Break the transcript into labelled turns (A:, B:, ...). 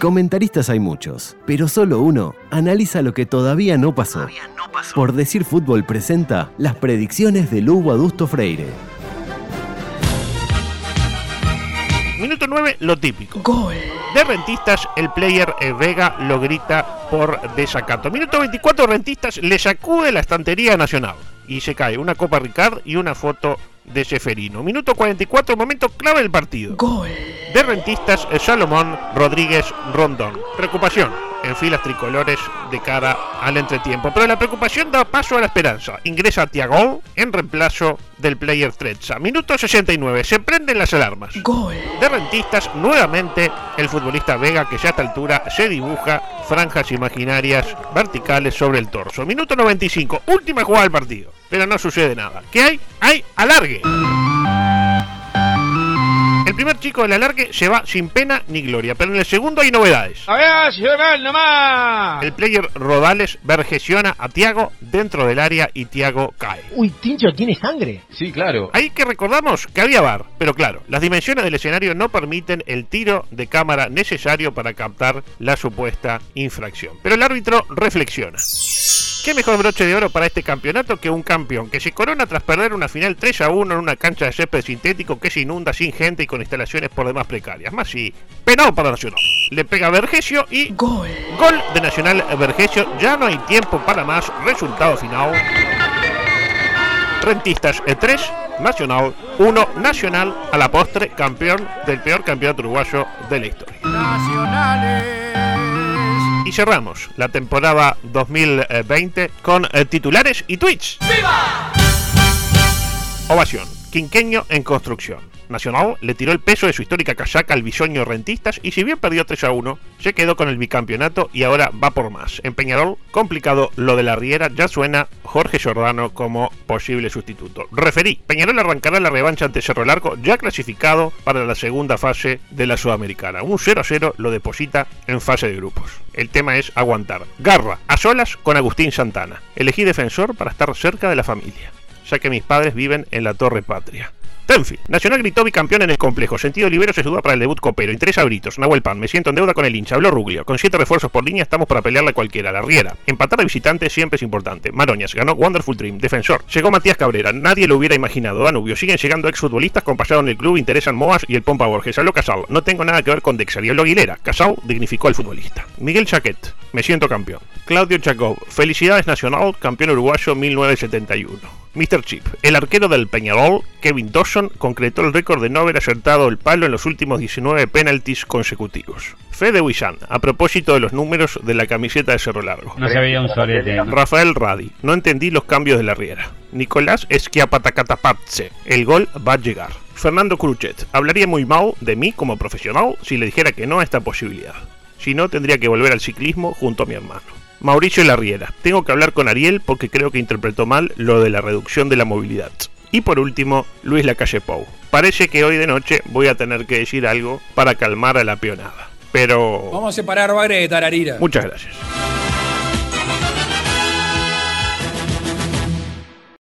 A: Comentaristas hay muchos, pero solo uno analiza lo que todavía no pasó. Por decir fútbol presenta las predicciones de Lugo Adusto Freire.
B: Minuto 9, lo típico.
C: Gol.
B: De Rentistas, el player eh, Vega lo grita por desacato. Minuto 24, Rentistas le sacude la estantería nacional y se cae una Copa Ricard y una foto de Seferino. Minuto 44, momento clave del partido.
C: Gol.
B: De Rentistas, eh, Salomón Rodríguez Rondón. Preocupación en filas tricolores de cara al entretiempo. Pero la preocupación da paso a la esperanza. Ingresa Tiago en reemplazo del player Trezza. Minuto 69. Se prenden las alarmas.
C: Gol.
B: De rentistas, nuevamente el futbolista Vega, que ya a esta altura se dibuja franjas imaginarias verticales sobre el torso. Minuto 95. Última jugada del partido. Pero no sucede nada. ¿Qué hay? Hay alargue. El primer chico del alargue se va sin pena ni gloria, pero en el segundo hay novedades.
D: A ver, Ciudad nomás.
B: El player Rodales vergesiona a Tiago dentro del área y Tiago cae.
E: Uy, Tincho, ¿tiene sangre?
D: Sí, claro.
B: Ahí que recordamos que había bar, pero claro, las dimensiones del escenario no permiten el tiro de cámara necesario para captar la supuesta infracción. Pero el árbitro reflexiona. ¿Qué mejor broche de oro para este campeonato que un campeón que se corona tras perder una final 3 a 1 en una cancha de césped sintético que se inunda sin gente y con instalaciones por demás precarias? Más sí, penado para Nacional. Le pega Vergesio y
C: Gol.
B: gol de Nacional Vergesio. Ya no hay tiempo para más. Resultado final. Rentistas 3, Nacional 1, Nacional a la postre campeón del peor campeonato uruguayo de la historia. Y cerramos la temporada 2020 con eh, titulares y tweets. Ovación. Quinqueño en construcción. Nacional le tiró el peso de su histórica casaca al bisoño rentistas y si bien perdió 3 a 1, se quedó con el bicampeonato y ahora va por más. En Peñarol, complicado lo de la Riera, ya suena Jorge Giordano como posible sustituto. Referí, Peñarol arrancará la revancha ante Cerro Largo, ya clasificado para la segunda fase de la Sudamericana. Un 0 a 0 lo deposita en fase de grupos. El tema es aguantar. Garra, a solas con Agustín Santana. Elegí defensor para estar cerca de la familia ya que mis padres viven en la Torre Patria. Tenfield. Nacional gritó bicampeón en el complejo. Sentido Libero se duda para el debut copero. Interesa Britos. Nahuel Pan. Me siento en deuda con el hincha. Habló Ruglio. Con siete refuerzos por línea estamos para pelearle a cualquiera. La Riera. Empatar de visitante siempre es importante. Maroñas. Ganó Wonderful Dream. Defensor. Llegó Matías Cabrera. Nadie lo hubiera imaginado. Danubio. Siguen llegando exfutbolistas con en el club. Interesan Moas y el Pompa Borges. Habló Casal. No tengo nada que ver con. Y habló Aguilera. Casal dignificó al futbolista. Miguel Chaquet. Me siento campeón. Claudio Chacov. Felicidades Nacional. Campeón uruguayo 1971. Mr. Chip, el arquero del Peñarol, Kevin Dawson, concretó el récord de no haber acertado el palo en los últimos 19 penaltis consecutivos. Fede Huizán, a propósito de los números de la camiseta de Cerro Largo.
F: No se veía un solete.
B: Rafael Radi, no entendí los cambios de la Riera. Nicolás Esquiapatacatapatse, el gol va a llegar. Fernando Cruchet, hablaría muy mal de mí como profesional si le dijera que no a esta posibilidad. Si no, tendría que volver al ciclismo junto a mi hermano. Mauricio Larriera. Tengo que hablar con Ariel porque creo que interpretó mal lo de la reducción de la movilidad. Y por último, Luis Lacalle Pou. Parece que hoy de noche voy a tener que decir algo para calmar a la peonada. Pero...
G: Vamos a separar bagre de tararira.
B: Muchas gracias.